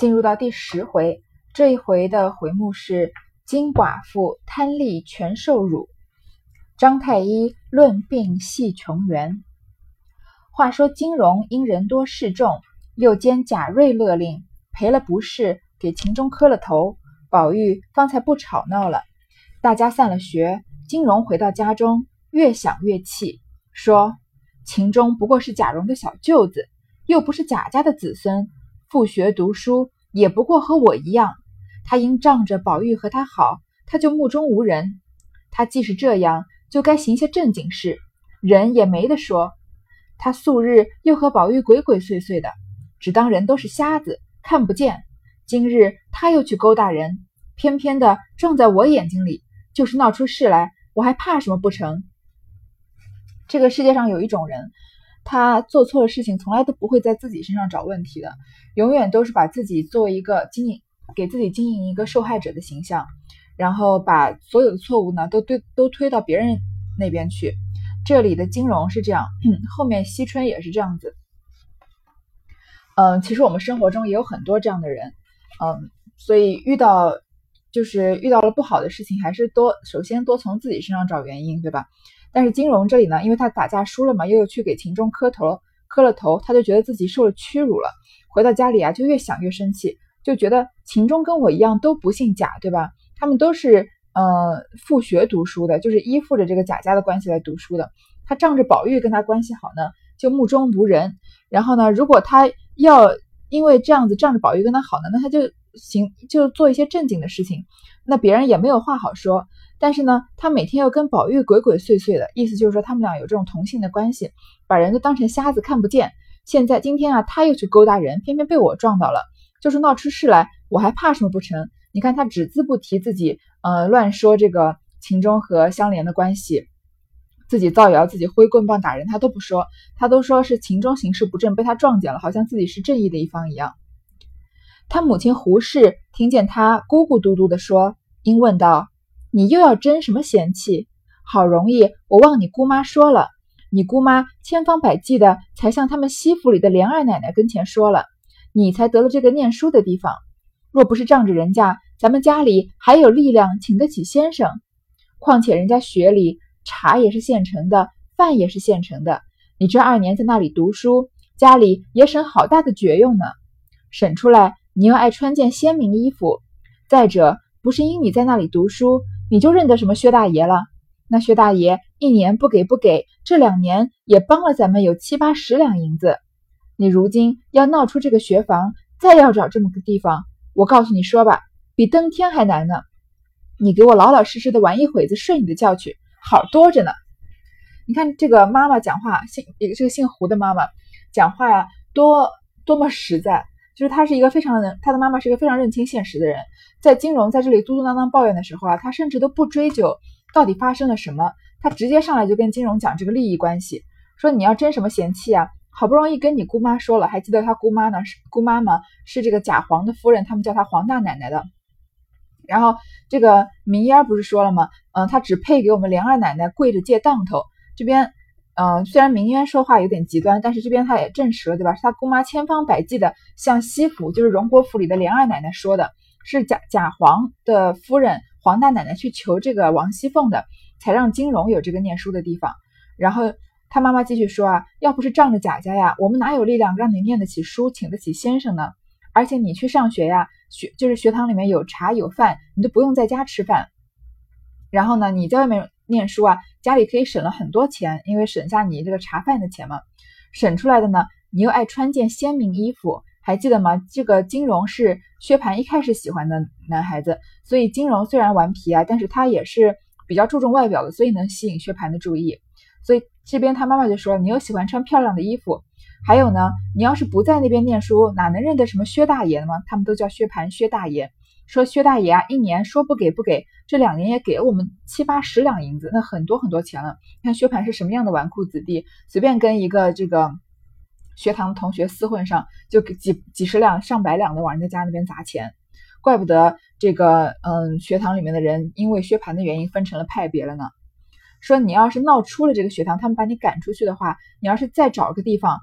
进入到第十回，这一回的回目是“金寡妇贪利全受辱”。张太医论病系穷源。话说金荣因人多势众，又兼贾瑞勒令，赔了不是，给秦钟磕了头。宝玉方才不吵闹了。大家散了学，金荣回到家中，越想越气，说：“秦钟不过是贾蓉的小舅子，又不是贾家的子孙。”复学读书也不过和我一样，他因仗着宝玉和他好，他就目中无人。他既是这样，就该行些正经事，人也没得说。他素日又和宝玉鬼鬼祟祟的，只当人都是瞎子，看不见。今日他又去勾搭人，偏偏的撞在我眼睛里，就是闹出事来，我还怕什么不成？这个世界上有一种人。他做错了事情，从来都不会在自己身上找问题的，永远都是把自己作为一个经营，给自己经营一个受害者的形象，然后把所有的错误呢都对都推到别人那边去。这里的金融是这样，后面惜春也是这样子。嗯，其实我们生活中也有很多这样的人，嗯，所以遇到就是遇到了不好的事情，还是多首先多从自己身上找原因，对吧？但是金荣这里呢，因为他打架输了嘛，又去给秦钟磕头，磕了头，他就觉得自己受了屈辱了。回到家里啊，就越想越生气，就觉得秦钟跟我一样都不姓贾，对吧？他们都是呃复学读书的，就是依附着这个贾家的关系来读书的。他仗着宝玉跟他关系好呢，就目中无人。然后呢，如果他要因为这样子仗着宝玉跟他好呢，那他就行就做一些正经的事情，那别人也没有话好说。但是呢，他每天又跟宝玉鬼鬼祟祟的，意思就是说他们俩有这种同性的关系，把人都当成瞎子看不见。现在今天啊，他又去勾搭人，偏偏被我撞到了，就是闹出事来，我还怕什么不成？你看他只字不提自己，呃，乱说这个秦钟和香莲的关系，自己造谣，自己挥棍棒打人，他都不说，他都说是秦钟行事不正，被他撞见了，好像自己是正义的一方一样。他母亲胡氏听见他咕咕嘟嘟的说，因问道。你又要争什么嫌弃？好容易我忘你姑妈说了，你姑妈千方百计的才向他们西府里的莲二奶奶跟前说了，你才得了这个念书的地方。若不是仗着人家，咱们家里还有力量请得起先生。况且人家学里茶也是现成的，饭也是现成的。你这二年在那里读书，家里也省好大的绝用呢。省出来，你又爱穿件鲜明衣服。再者，不是因你在那里读书。你就认得什么薛大爷了？那薛大爷一年不给不给，这两年也帮了咱们有七八十两银子。你如今要闹出这个学房，再要找这么个地方，我告诉你说吧，比登天还难呢。你给我老老实实的玩一会子，睡你的觉去，好多着呢。你看这个妈妈讲话，姓这个姓胡的妈妈讲话呀，多多么实在。就是他是一个非常的，他的妈妈是一个非常认清现实的人。在金融在这里嘟嘟囔囔抱怨的时候啊，他甚至都不追究到底发生了什么，他直接上来就跟金融讲这个利益关系，说你要争什么嫌弃啊？好不容易跟你姑妈说了，还记得他姑妈呢？是姑妈吗？是这个贾黄的夫人，他们叫她黄大奶奶的。然后这个明烟不是说了吗？嗯，他只配给我们梁二奶奶跪着借当头，这边。嗯，虽然明渊说话有点极端，但是这边他也证实了，对吧？是他姑妈千方百计的向西府，就是荣国府里的莲二奶奶说的，是贾贾皇的夫人黄大奶奶去求这个王熙凤的，才让金荣有这个念书的地方。然后他妈妈继续说啊，要不是仗着贾家呀，我们哪有力量让你念得起书，请得起先生呢？而且你去上学呀，学就是学堂里面有茶有饭，你都不用在家吃饭。然后呢，你在外面。念书啊，家里可以省了很多钱，因为省下你这个茶饭的钱嘛。省出来的呢，你又爱穿件鲜明衣服，还记得吗？这个金荣是薛蟠一开始喜欢的男孩子，所以金荣虽然顽皮啊，但是他也是比较注重外表的，所以能吸引薛蟠的注意。所以这边他妈妈就说：“你又喜欢穿漂亮的衣服，还有呢，你要是不在那边念书，哪能认得什么薛大爷呢？他们都叫薛蟠薛大爷。说薛大爷啊，一年说不给不给。”这两年也给了我们七八十两银子，那很多很多钱了。看薛蟠是什么样的纨绔子弟，随便跟一个这个学堂同学厮混上，就给几几十两、上百两的往人家家那边砸钱。怪不得这个嗯，学堂里面的人因为薛蟠的原因分成了派别了呢。说你要是闹出了这个学堂，他们把你赶出去的话，你要是再找个地方，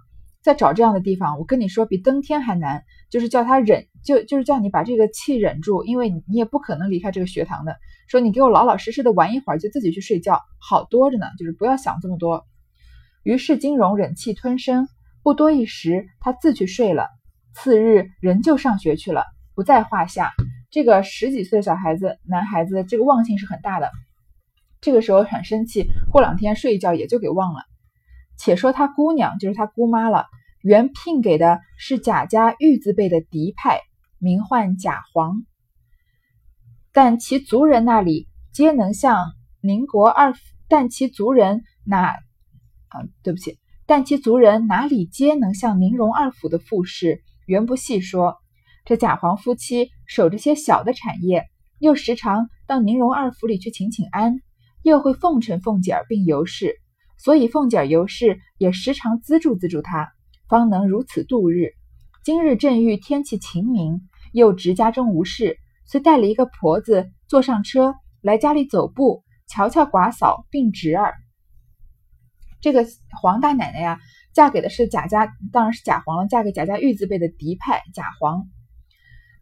再找这样的地方，我跟你说比登天还难，就是叫他忍，就就是叫你把这个气忍住，因为你也不可能离开这个学堂的。说你给我老老实实的玩一会儿，就自己去睡觉，好多着呢，就是不要想这么多。于是金荣忍气吞声，不多一时，他自去睡了。次日仍旧上学去了，不在话下。这个十几岁的小孩子，男孩子，这个忘性是很大的。这个时候很生气，过两天睡一觉也就给忘了。且说他姑娘就是他姑妈了，原聘给的是贾家玉字辈的嫡派，名唤贾黄。但其族人那里皆能像宁国二府，但其族人哪啊，对不起，但其族人哪里皆能像宁荣二府的富士，原不细说。这贾黄夫妻守着些小的产业，又时常到宁荣二府里去请请安。又会奉承凤姐儿，并尤氏，所以凤姐儿、尤氏也时常资助资助他，方能如此度日。今日正遇天气晴明，又值家中无事，遂带了一个婆子坐上车来家里走步，瞧瞧寡嫂并侄儿。这个黄大奶奶呀，嫁给的是贾家，当然是贾黄了，嫁给贾家玉字辈的嫡派贾黄。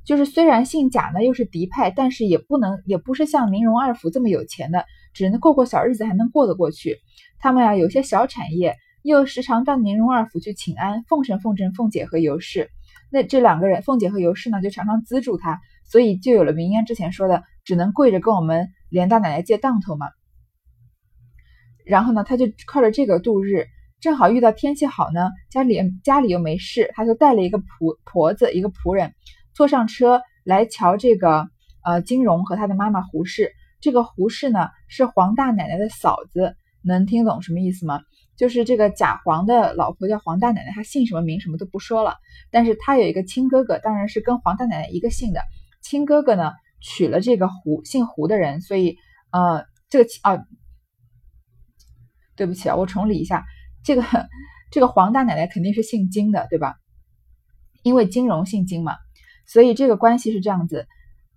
就是虽然姓贾呢，又是嫡派，但是也不能，也不是像宁荣二府这么有钱的，只能过过小日子，还能过得过去。他们呀，有些小产业，又时常到宁荣二府去请安，奉承奉承凤姐和尤氏。那这两个人，凤姐和尤氏呢，就常常资助他，所以就有了明烟之前说的，只能跪着跟我们连大奶奶借当头嘛。然后呢，他就靠着这个度日，正好遇到天气好呢，家里家里又没事，他就带了一个仆婆子，一个仆人。坐上车来瞧这个，呃，金荣和他的妈妈胡氏。这个胡氏呢是黄大奶奶的嫂子，能听懂什么意思吗？就是这个贾黄的老婆叫黄大奶奶，她姓什么名什么都不说了。但是她有一个亲哥哥，当然是跟黄大奶奶一个姓的。亲哥哥呢娶了这个胡姓胡的人，所以呃，这个啊，对不起啊，我重理一下，这个这个黄大奶奶肯定是姓金的，对吧？因为金荣姓金嘛。所以这个关系是这样子，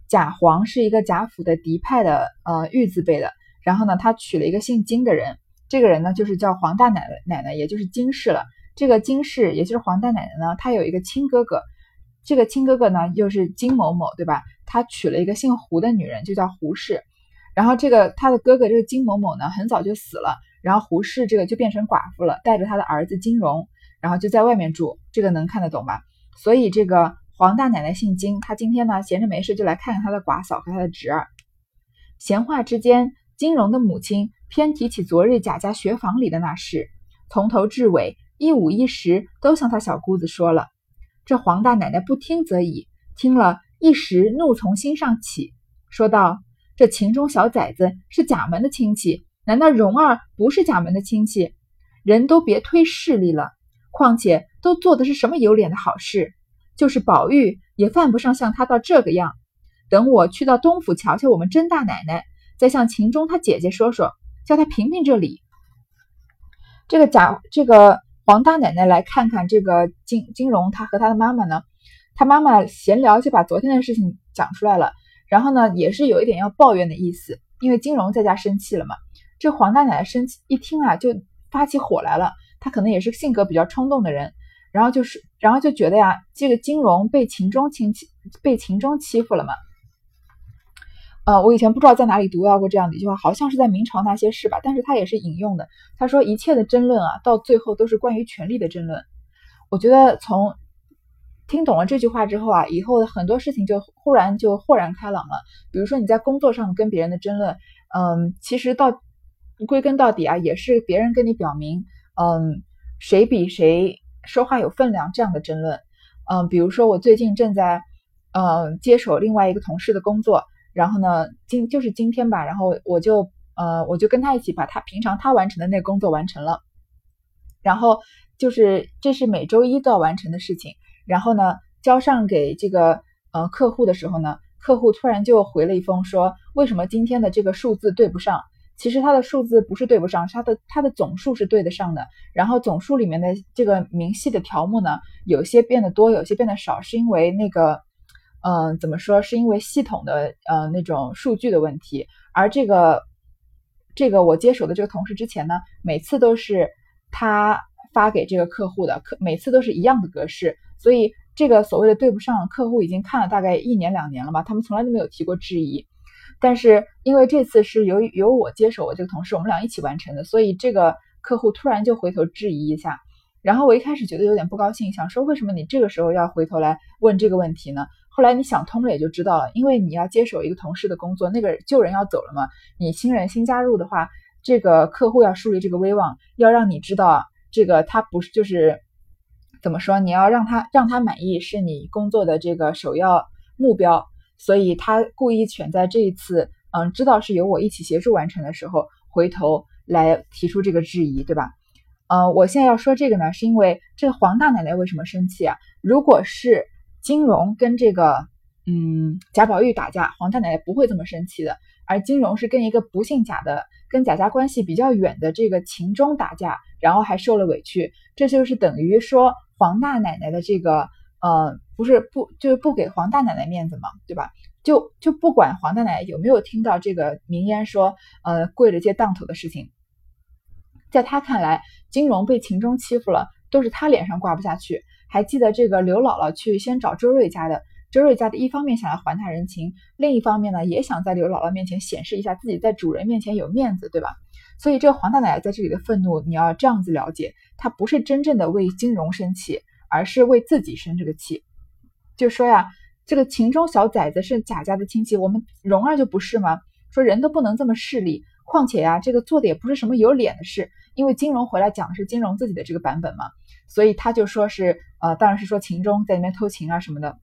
贾黄是一个贾府的嫡派的呃玉字辈的，然后呢，他娶了一个姓金的人，这个人呢就是叫黄大奶奶奶，也就是金氏了。这个金氏也就是黄大奶奶呢，她有一个亲哥哥，这个亲哥哥呢又是金某某，对吧？他娶了一个姓胡的女人，就叫胡氏。然后这个他的哥哥这个金某某呢，很早就死了，然后胡氏这个就变成寡妇了，带着他的儿子金荣，然后就在外面住，这个能看得懂吧？所以这个。黄大奶奶姓金，她今天呢闲着没事就来看看她的寡嫂和她的侄儿。闲话之间，金荣的母亲偏提起昨日贾家学房里的那事，从头至尾一五一十都向他小姑子说了。这黄大奶奶不听则已，听了一时怒从心上起，说道：“这秦中小崽子是贾门的亲戚，难道荣儿不是贾门的亲戚？人都别推势力了，况且都做的是什么有脸的好事？”就是宝玉也犯不上像他到这个样。等我去到东府瞧瞧我们甄大奶奶，再向秦钟他姐姐说说，叫他评评这里。这个贾这个黄大奶奶来看看这个金金荣，他和他的妈妈呢，他妈妈闲聊就把昨天的事情讲出来了，然后呢也是有一点要抱怨的意思，因为金荣在家生气了嘛。这黄大奶奶生气一听啊，就发起火来了。她可能也是性格比较冲动的人。然后就是，然后就觉得呀，这个金荣被秦钟亲戚被秦钟欺负了嘛。呃，我以前不知道在哪里读到过这样的一句话，好像是在明朝那些事吧。但是他也是引用的。他说一切的争论啊，到最后都是关于权力的争论。我觉得从听懂了这句话之后啊，以后的很多事情就忽然就豁然开朗了。比如说你在工作上跟别人的争论，嗯，其实到归根到底啊，也是别人跟你表明，嗯，谁比谁。说话有分量，这样的争论，嗯，比如说我最近正在，嗯，接手另外一个同事的工作，然后呢，今就是今天吧，然后我就，呃，我就跟他一起把他平常他完成的那工作完成了，然后就是这是每周一都要完成的事情，然后呢，交上给这个呃客户的时候呢，客户突然就回了一封说，为什么今天的这个数字对不上？其实它的数字不是对不上，它的它的总数是对得上的。然后总数里面的这个明细的条目呢，有些变得多，有些变得少，是因为那个，嗯，怎么说？是因为系统的呃那种数据的问题。而这个这个我接手的这个同事之前呢，每次都是他发给这个客户的，客每次都是一样的格式，所以这个所谓的对不上，客户已经看了大概一年两年了吧，他们从来都没有提过质疑。但是因为这次是由由我接手，我这个同事我们俩一起完成的，所以这个客户突然就回头质疑一下，然后我一开始觉得有点不高兴，想说为什么你这个时候要回头来问这个问题呢？后来你想通了也就知道了，因为你要接手一个同事的工作，那个旧人要走了嘛，你新人新加入的话，这个客户要树立这个威望，要让你知道这个他不是就是怎么说，你要让他让他满意是你工作的这个首要目标。所以他故意选在这一次，嗯，知道是由我一起协助完成的时候，回头来提出这个质疑，对吧？嗯，我现在要说这个呢，是因为这个黄大奶奶为什么生气啊？如果是金荣跟这个，嗯，贾宝玉打架，黄大奶奶不会这么生气的。而金荣是跟一个不姓贾的、跟贾家关系比较远的这个秦钟打架，然后还受了委屈，这就是等于说黄大奶奶的这个。呃，不是不就是不给黄大奶奶面子嘛，对吧？就就不管黄大奶奶有没有听到这个名言说，呃，跪着接当头的事情，在他看来，金荣被秦钟欺负了，都是他脸上挂不下去。还记得这个刘姥姥去先找周瑞家的，周瑞家的一方面想要还他人情，另一方面呢，也想在刘姥姥面前显示一下自己在主人面前有面子，对吧？所以这个黄大奶奶在这里的愤怒，你要这样子了解，她不是真正的为金荣生气。而是为自己生这个气，就说呀，这个秦钟小崽子是贾家的亲戚，我们蓉儿就不是吗？说人都不能这么势利，况且呀，这个做的也不是什么有脸的事。因为金荣回来讲的是金荣自己的这个版本嘛，所以他就说是，呃，当然是说秦钟在那边偷情啊什么的。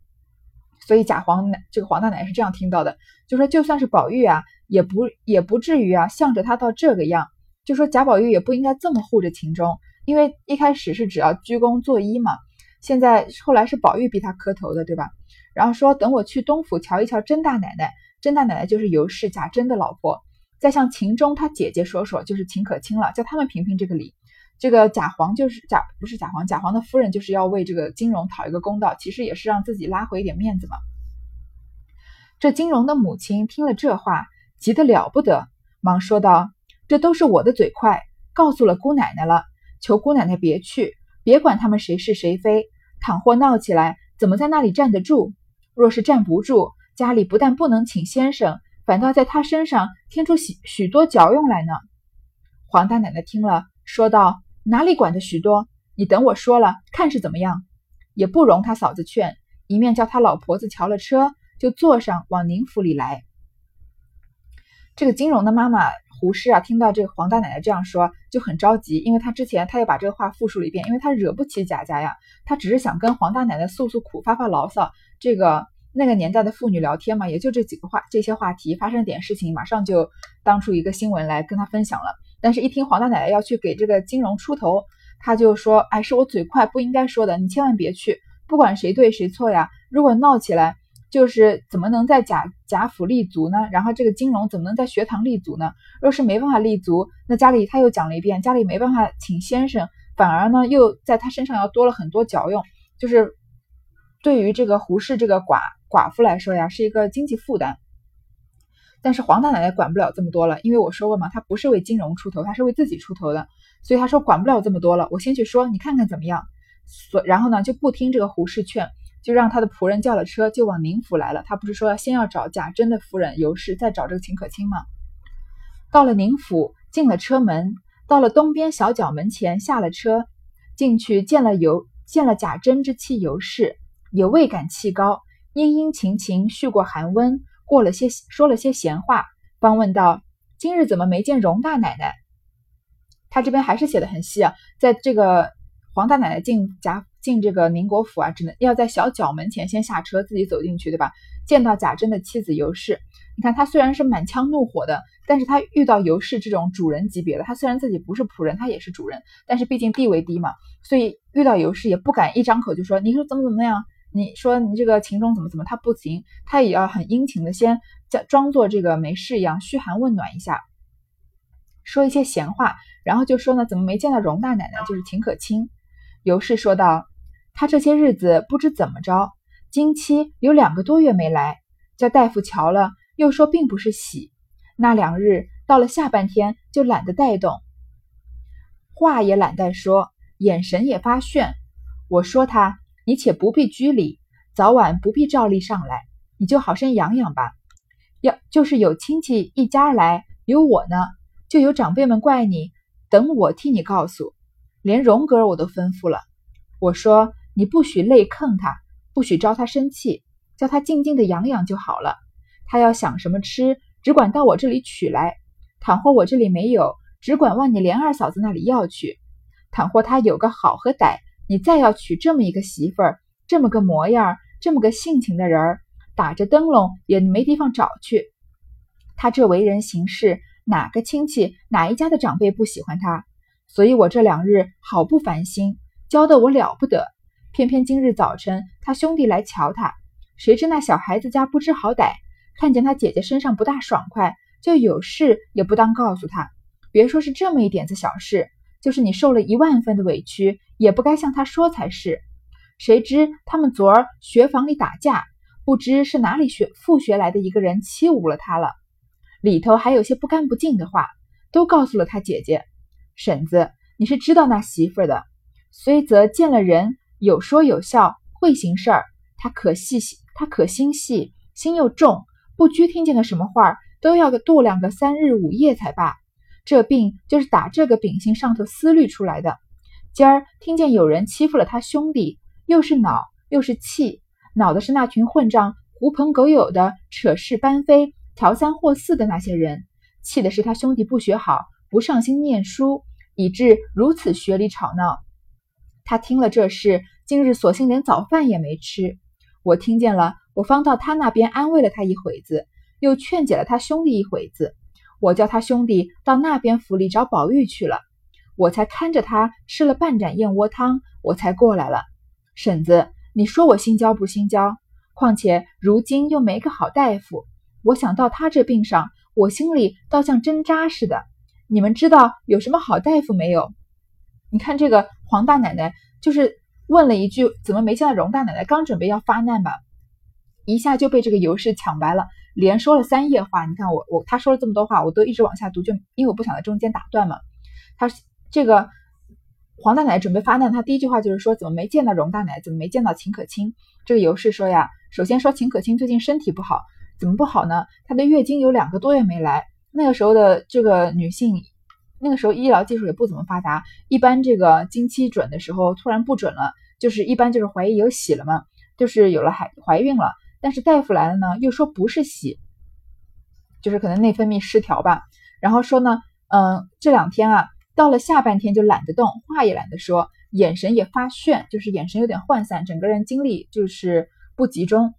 所以贾皇奶这个黄大奶是这样听到的，就说就算是宝玉啊，也不也不至于啊，向着他到这个样，就说贾宝玉也不应该这么护着秦钟，因为一开始是只要鞠躬作揖嘛。现在后来是宝玉逼他磕头的，对吧？然后说等我去东府瞧一瞧甄大奶奶，甄大奶奶就是尤氏贾珍的老婆，再向秦钟他姐姐说说，就是秦可卿了，叫他们评评这个理。这个贾皇就是贾不是贾皇，贾皇的夫人就是要为这个金荣讨一个公道，其实也是让自己拉回一点面子嘛。这金荣的母亲听了这话，急得了不得，忙说道：“这都是我的嘴快，告诉了姑奶奶了，求姑奶奶别去，别管他们谁是谁非。”倘或闹起来，怎么在那里站得住？若是站不住，家里不但不能请先生，反倒在他身上添出许许多嚼用来呢。黄大奶奶听了，说道：“哪里管得许多？你等我说了，看是怎么样。”也不容他嫂子劝，一面叫他老婆子瞧了车，就坐上往宁府里来。这个金荣的妈妈。胡适啊，听到这个黄大奶奶这样说，就很着急，因为他之前他又把这个话复述了一遍，因为他惹不起贾家呀，他只是想跟黄大奶奶诉诉苦，发发牢骚。这个那个年代的妇女聊天嘛，也就这几个话，这些话题发生点事情，马上就当出一个新闻来跟他分享了。但是，一听黄大奶奶要去给这个金荣出头，他就说：“哎，是我嘴快，不应该说的，你千万别去，不管谁对谁错呀，如果闹起来。”就是怎么能在贾贾府立足呢？然后这个金荣怎么能在学堂立足呢？若是没办法立足，那家里他又讲了一遍，家里没办法请先生，反而呢又在他身上要多了很多脚用，就是对于这个胡氏这个寡寡妇来说呀，是一个经济负担。但是黄大奶奶管不了这么多了，因为我说过嘛，她不是为金融出头，她是为自己出头的，所以她说管不了这么多了，我先去说，你看看怎么样？所然后呢就不听这个胡氏劝。就让他的仆人叫了车，就往宁府来了。他不是说要先要找贾珍的夫人尤氏，再找这个秦可卿吗？到了宁府，进了车门，到了东边小角门前，下了车，进去见了尤见了贾珍之妻尤氏，也未敢气高，殷殷勤勤续过寒温，过了些说了些闲话，方问道：“今日怎么没见荣大奶奶？”他这边还是写的很细啊，在这个黄大奶奶进贾。进这个宁国府啊，只能要在小角门前先下车，自己走进去，对吧？见到贾珍的妻子尤氏，你看他虽然是满腔怒火的，但是他遇到尤氏这种主人级别的，他虽然自己不是仆人，他也是主人，但是毕竟地位低嘛，所以遇到尤氏也不敢一张口就说你说怎么怎么样，你说你这个秦钟怎么怎么，他不行，他也要很殷勤的先假装作这个没事一样嘘寒问暖一下，说一些闲话，然后就说呢，怎么没见到荣大奶奶，就是秦可卿。尤氏说道。他这些日子不知怎么着，经期有两个多月没来，叫大夫瞧了，又说并不是喜。那两日到了下半天就懒得带动，话也懒得说，眼神也发炫。我说他，你且不必拘礼，早晚不必照例上来，你就好生养养吧。要就是有亲戚一家来，有我呢，就有长辈们怪你，等我替你告诉。连荣格我都吩咐了，我说你不许累坑他，不许招他生气，叫他静静的养养就好了。他要想什么吃，只管到我这里取来；倘或我这里没有，只管往你连二嫂子那里要去。倘或他有个好和歹，你再要娶这么一个媳妇儿，这么个模样，这么个性情的人儿，打着灯笼也没地方找去。他这为人行事，哪个亲戚哪一家的长辈不喜欢他？所以我这两日好不烦心，教得我了不得。偏偏今日早晨，他兄弟来瞧他，谁知那小孩子家不知好歹，看见他姐姐身上不大爽快，就有事也不当告诉他。别说是这么一点子小事，就是你受了一万分的委屈，也不该向他说才是。谁知他们昨儿学房里打架，不知是哪里学复学来的一个人欺侮了他了，里头还有些不干不净的话，都告诉了他姐姐。婶子，你是知道那媳妇的，虽则见了人有说有笑，会行事儿，他可细细，他可心细，心又重，不拘听见个什么话，都要个度量个三日五夜才罢。这病就是打这个秉性上头思虑出来的。今儿听见有人欺负了他兄弟，又是恼又是气，恼的是那群混账狐朋狗友的扯事搬非、调三或四的那些人，气的是他兄弟不学好。不上心念书，以致如此学里吵闹。他听了这事，今日索性连早饭也没吃。我听见了，我方到他那边安慰了他一会子，又劝解了他兄弟一会子。我叫他兄弟到那边府里找宝玉去了，我才看着他吃了半盏燕窝汤，我才过来了。婶子，你说我心焦不心焦？况且如今又没个好大夫，我想到他这病上，我心里倒像针扎似的。你们知道有什么好大夫没有？你看这个黄大奶奶就是问了一句：“怎么没见到荣大奶奶？”刚准备要发难吧，一下就被这个尤氏抢白了，连说了三页话。你看我我他说了这么多话，我都一直往下读，就因为我不想在中间打断嘛。他这个黄大奶准备发难，他第一句话就是说：“怎么没见到荣大奶？怎么没见到秦可卿？”这个尤氏说呀：“首先说秦可卿最近身体不好，怎么不好呢？她的月经有两个多月没来。”那个时候的这个女性，那个时候医疗技术也不怎么发达，一般这个经期准的时候突然不准了，就是一般就是怀疑有喜了嘛，就是有了孩怀孕了，但是大夫来了呢，又说不是喜，就是可能内分泌失调吧。然后说呢，嗯，这两天啊，到了下半天就懒得动，话也懒得说，眼神也发眩，就是眼神有点涣散，整个人精力就是不集中。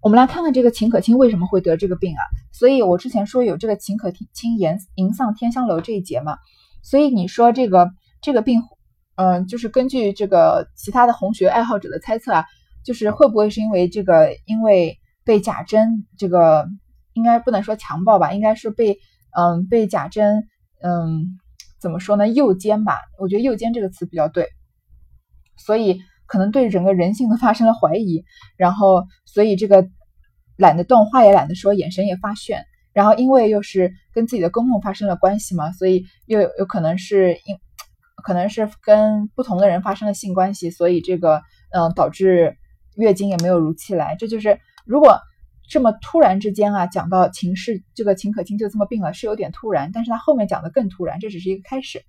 我们来看看这个秦可卿为什么会得这个病啊？所以我之前说有这个秦可卿吟吟丧天香楼这一节嘛，所以你说这个这个病，嗯，就是根据这个其他的红学爱好者的猜测啊，就是会不会是因为这个因为被贾珍这个应该不能说强暴吧，应该是被嗯被贾珍嗯怎么说呢右肩吧？我觉得右肩这个词比较对，所以。可能对整个人性都发生了怀疑，然后所以这个懒得动，话也懒得说，眼神也发眩。然后因为又是跟自己的公公发生了关系嘛，所以又有可能是因可能是跟不同的人发生了性关系，所以这个嗯导致月经也没有如期来。这就是如果这么突然之间啊，讲到秦氏这个秦可卿就这么病了，是有点突然，但是他后面讲的更突然，这只是一个开始。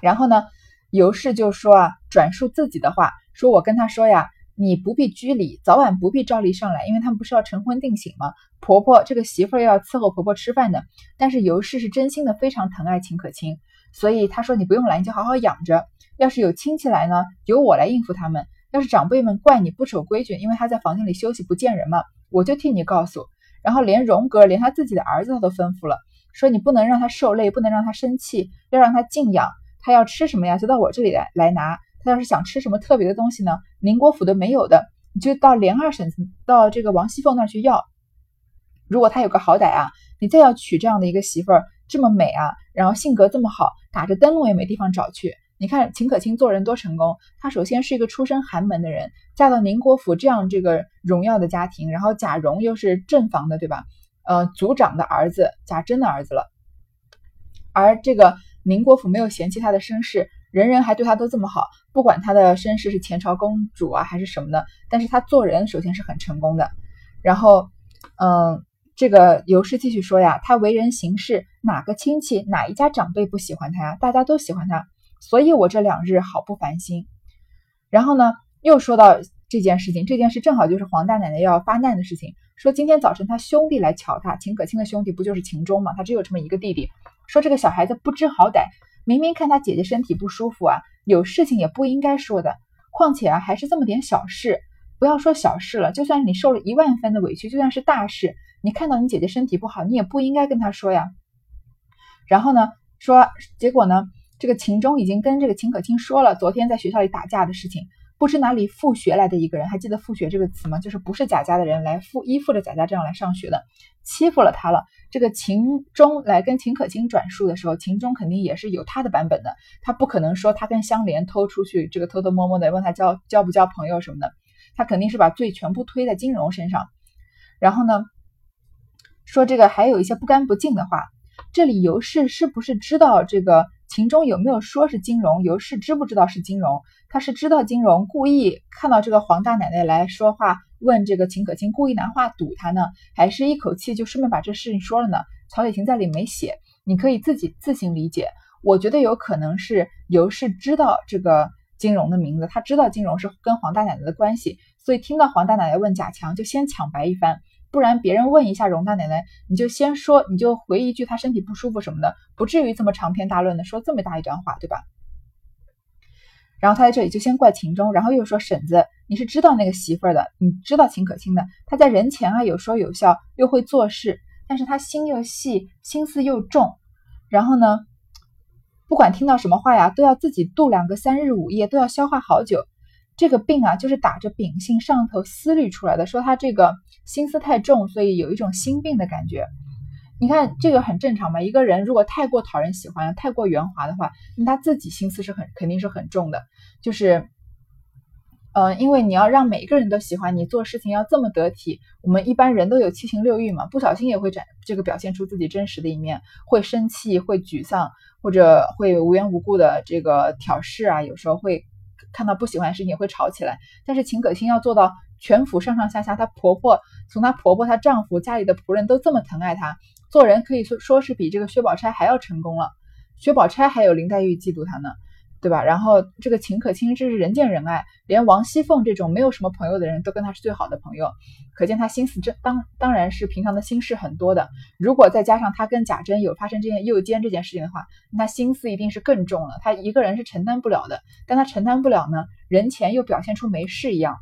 然后呢？尤氏就说啊，转述自己的话，说我跟他说呀，你不必拘礼，早晚不必照例上来，因为他们不是要成婚定亲吗？婆婆这个媳妇要伺候婆婆吃饭的。但是尤氏是真心的非常疼爱秦可卿，所以他说你不用来，你就好好养着。要是有亲戚来呢，由我来应付他们；要是长辈们怪你不守规矩，因为他在房间里休息不见人嘛，我就替你告诉。然后连荣格连他自己的儿子他都吩咐了，说你不能让他受累，不能让他生气，要让他静养。他要吃什么呀？就到我这里来来拿。他要是想吃什么特别的东西呢？宁国府都没有的，你就到连二婶子、到这个王熙凤那儿去要。如果他有个好歹啊，你再要娶这样的一个媳妇儿，这么美啊，然后性格这么好，打着灯笼也没地方找去。你看秦可卿做人多成功，她首先是一个出身寒门的人，嫁到宁国府这样这个荣耀的家庭，然后贾蓉又是正房的，对吧？呃，族长的儿子，贾珍的儿子了。而这个。宁国府没有嫌弃他的身世，人人还对他都这么好，不管他的身世是前朝公主啊还是什么的，但是他做人首先是很成功的。然后，嗯，这个尤氏继续说呀，他为人行事，哪个亲戚哪一家长辈不喜欢他呀？大家都喜欢他，所以我这两日好不烦心。然后呢，又说到这件事情，这件事正好就是黄大奶奶要发难的事情。说今天早晨他兄弟来瞧他，秦可卿的兄弟不就是秦钟吗？他只有这么一个弟弟。说这个小孩子不知好歹，明明看他姐姐身体不舒服啊，有事情也不应该说的。况且啊，还是这么点小事，不要说小事了，就算是你受了一万分的委屈，就算是大事，你看到你姐姐身体不好，你也不应该跟他说呀。然后呢，说结果呢，这个秦钟已经跟这个秦可卿说了昨天在学校里打架的事情。不知哪里复学来的一个人，还记得复学这个词吗？就是不是贾家的人来附依附着贾家这样来上学的，欺负了他了。这个秦钟来跟秦可卿转述的时候，秦钟肯定也是有他的版本的，他不可能说他跟香莲偷出去，这个偷偷摸摸的问他交交不交朋友什么的，他肯定是把罪全部推在金荣身上。然后呢，说这个还有一些不干不净的话。这里尤氏是不是知道这个秦钟有没有说是金融？尤氏知不知道是金融？他是知道金融故意看到这个黄大奶奶来说话，问这个秦可卿，故意拿话堵他呢，还是一口气就顺便把这事情说了呢？曹雪芹在里没写，你可以自己自行理解。我觉得有可能是尤氏知道这个金融的名字，他知道金融是跟黄大奶奶的关系，所以听到黄大奶奶问贾强，就先抢白一番。不然别人问一下荣大奶奶，你就先说，你就回一句她身体不舒服什么的，不至于这么长篇大论的说这么大一段话，对吧？然后他在这里就先怪秦钟，然后又说婶子，你是知道那个媳妇儿的，你知道秦可卿的，她在人前啊有说有笑，又会做事，但是她心又细，心思又重，然后呢，不管听到什么话呀，都要自己度两个三日五夜，都要消化好久。这个病啊，就是打着秉性上头思虑出来的。说他这个心思太重，所以有一种心病的感觉。你看这个很正常嘛。一个人如果太过讨人喜欢、太过圆滑的话，那他自己心思是很肯定是很重的。就是，嗯，因为你要让每一个人都喜欢你，做事情要这么得体。我们一般人都有七情六欲嘛，不小心也会展这个表现出自己真实的一面，会生气、会沮丧，或者会无缘无故的这个挑事啊，有时候会。看到不喜欢的事情也会吵起来，但是秦可卿要做到全府上上下下，她婆婆从她婆婆、她丈夫、家里的仆人都这么疼爱她，做人可以说说是比这个薛宝钗还要成功了。薛宝钗还有林黛玉嫉妒她呢。对吧？然后这个秦可卿这是人见人爱，连王熙凤这种没有什么朋友的人都跟他是最好的朋友，可见他心思这当当然是平常的心事很多的。如果再加上他跟贾珍有发生这件诱奸这件事情的话，那心思一定是更重了。他一个人是承担不了的，但他承担不了呢，人前又表现出没事一样，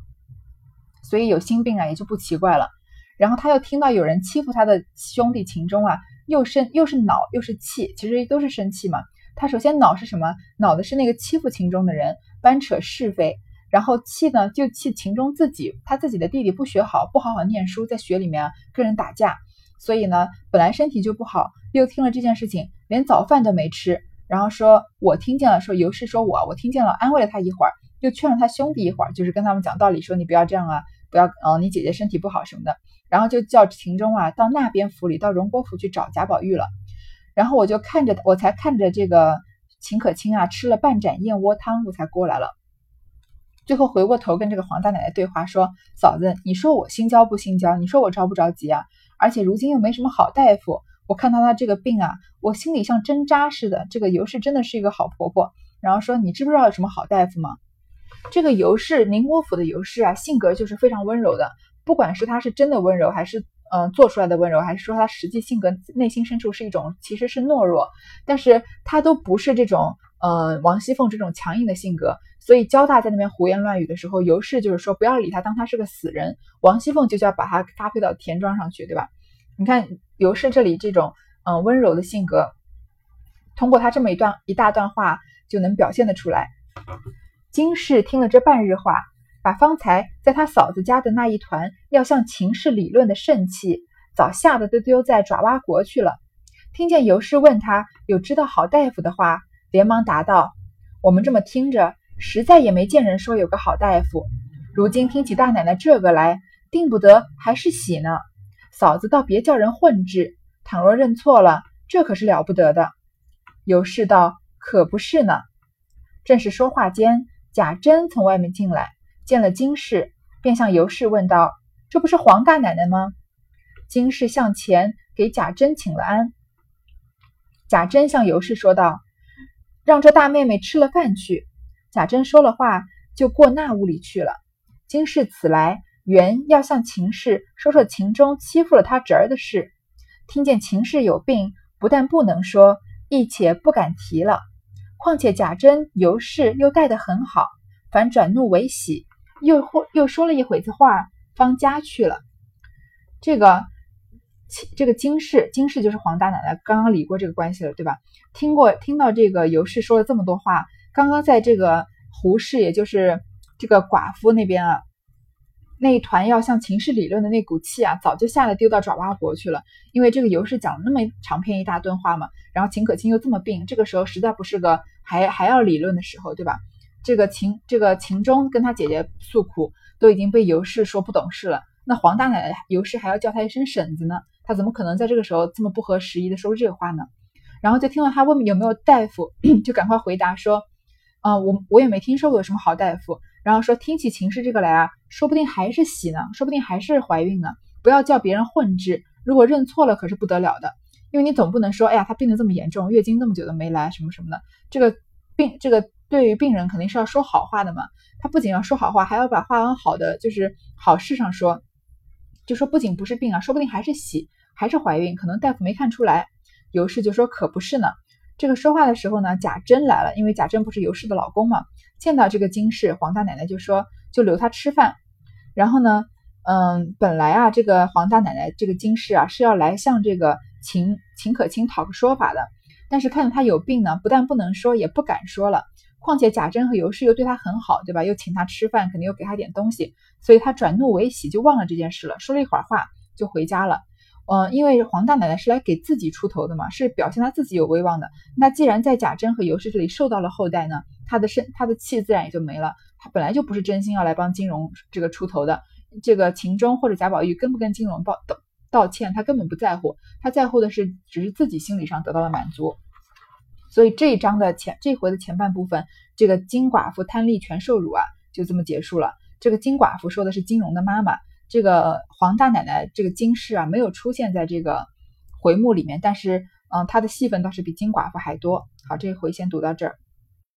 所以有心病啊也就不奇怪了。然后他又听到有人欺负他的兄弟秦钟啊，又生又是恼又是气，其实都是生气嘛。他首先恼是什么？恼的是那个欺负秦钟的人，搬扯是非。然后气呢，就气秦钟自己，他自己的弟弟不学好，不好好念书，在学里面跟人打架，所以呢，本来身体就不好，又听了这件事情，连早饭都没吃。然后说，我听见了，说尤氏说我，我听见了，安慰了他一会儿，又劝了他兄弟一会儿，就是跟他们讲道理，说你不要这样啊，不要，嗯，你姐姐身体不好什么的。然后就叫秦钟啊，到那边府里，到荣国府去找贾宝玉了。然后我就看着，我才看着这个秦可卿啊，吃了半盏燕窝汤，我才过来了。最后回过头跟这个黄大奶奶对话，说：“嫂子，你说我心焦不心焦？你说我着不着急啊？而且如今又没什么好大夫，我看到她这个病啊，我心里像针扎似的。这个尤氏真的是一个好婆婆。然后说，你知不知道有什么好大夫吗？这个尤氏，宁国府的尤氏啊，性格就是非常温柔的，不管是她是真的温柔还是。”嗯，做出来的温柔，还是说他实际性格内心深处是一种其实是懦弱，但是他都不是这种，呃，王熙凤这种强硬的性格。所以焦大在那边胡言乱语的时候，尤氏就是说不要理他，当他是个死人。王熙凤就叫把他搭配到田庄上去，对吧？你看尤氏这里这种，嗯，温柔的性格，通过他这么一段一大段话就能表现得出来。金氏听了这半日话。把方才在他嫂子家的那一团要向秦氏理论的盛气，早吓得都丢在爪哇国去了。听见尤氏问他有知道好大夫的话，连忙答道：“我们这么听着，实在也没见人说有个好大夫。如今听起大奶奶这个来，定不得还是喜呢。嫂子倒别叫人混治，倘若认错了，这可是了不得的。”尤氏道：“可不是呢。”正是说话间，贾珍从外面进来，见了金氏，便向尤氏问道：“这不是黄大奶奶吗？”金氏向前给贾珍请了安。贾珍向尤氏说道：“让这大妹妹吃了饭去。”贾珍说了话，就过那屋里去了。金氏此来，原要向秦氏说说秦钟欺负了他侄儿的事，听见秦氏有病，不但不能说。亦且不敢提了。况且贾珍、尤氏又待得很好，反转怒为喜，又或又说了一会子话，方家去了。这个这个金氏，金氏就是黄大奶奶，刚刚理过这个关系了，对吧？听过听到这个尤氏说了这么多话，刚刚在这个胡氏，也就是这个寡妇那边啊。那一团要向秦氏理论的那股气啊，早就吓得丢到爪哇国去了。因为这个尤氏讲了那么长篇一大段话嘛，然后秦可卿又这么病，这个时候实在不是个还还要理论的时候，对吧？这个秦这个秦钟跟他姐姐诉苦，都已经被尤氏说不懂事了。那黄大奶奶尤氏还要叫他一声婶子呢，他怎么可能在这个时候这么不合时宜的说这个话呢？然后就听到他问有没有大夫，就赶快回答说，啊，我我也没听说过有什么好大夫。然后说听起秦氏这个来啊，说不定还是喜呢，说不定还是怀孕呢。不要叫别人混治，如果认错了可是不得了的。因为你总不能说，哎呀，她病得这么严重，月经那么久都没来，什么什么的。这个病，这个对于病人肯定是要说好话的嘛。他不仅要说好话，还要把话往好的，就是好事上说。就说不仅不是病啊，说不定还是喜，还是怀孕，可能大夫没看出来。尤氏就说可不是呢。这个说话的时候呢，贾珍来了，因为贾珍不是尤氏的老公嘛。见到这个金氏，黄大奶奶就说就留他吃饭。然后呢，嗯，本来啊，这个黄大奶奶这个金氏啊是要来向这个秦秦可卿讨个说法的，但是看到他有病呢，不但不能说，也不敢说了。况且贾珍和尤氏又对他很好，对吧？又请他吃饭，肯定又给他点东西，所以他转怒为喜，就忘了这件事了。说了一会儿话，就回家了。嗯，因为黄大奶奶是来给自己出头的嘛，是表现她自己有威望的。那既然在贾珍和尤氏这里受到了厚待呢，她的身她的气自然也就没了。她本来就不是真心要来帮金荣这个出头的。这个秦钟或者贾宝玉跟不跟金荣道道道歉，他根本不在乎，他在乎的是只是自己心理上得到了满足。所以这一章的前这回的前半部分，这个金寡妇贪利全受辱啊，就这么结束了。这个金寡妇说的是金荣的妈妈。这个黄大奶奶这个金氏啊，没有出现在这个回目里面，但是嗯，她的戏份倒是比金寡妇还多。好，这回先读到这儿。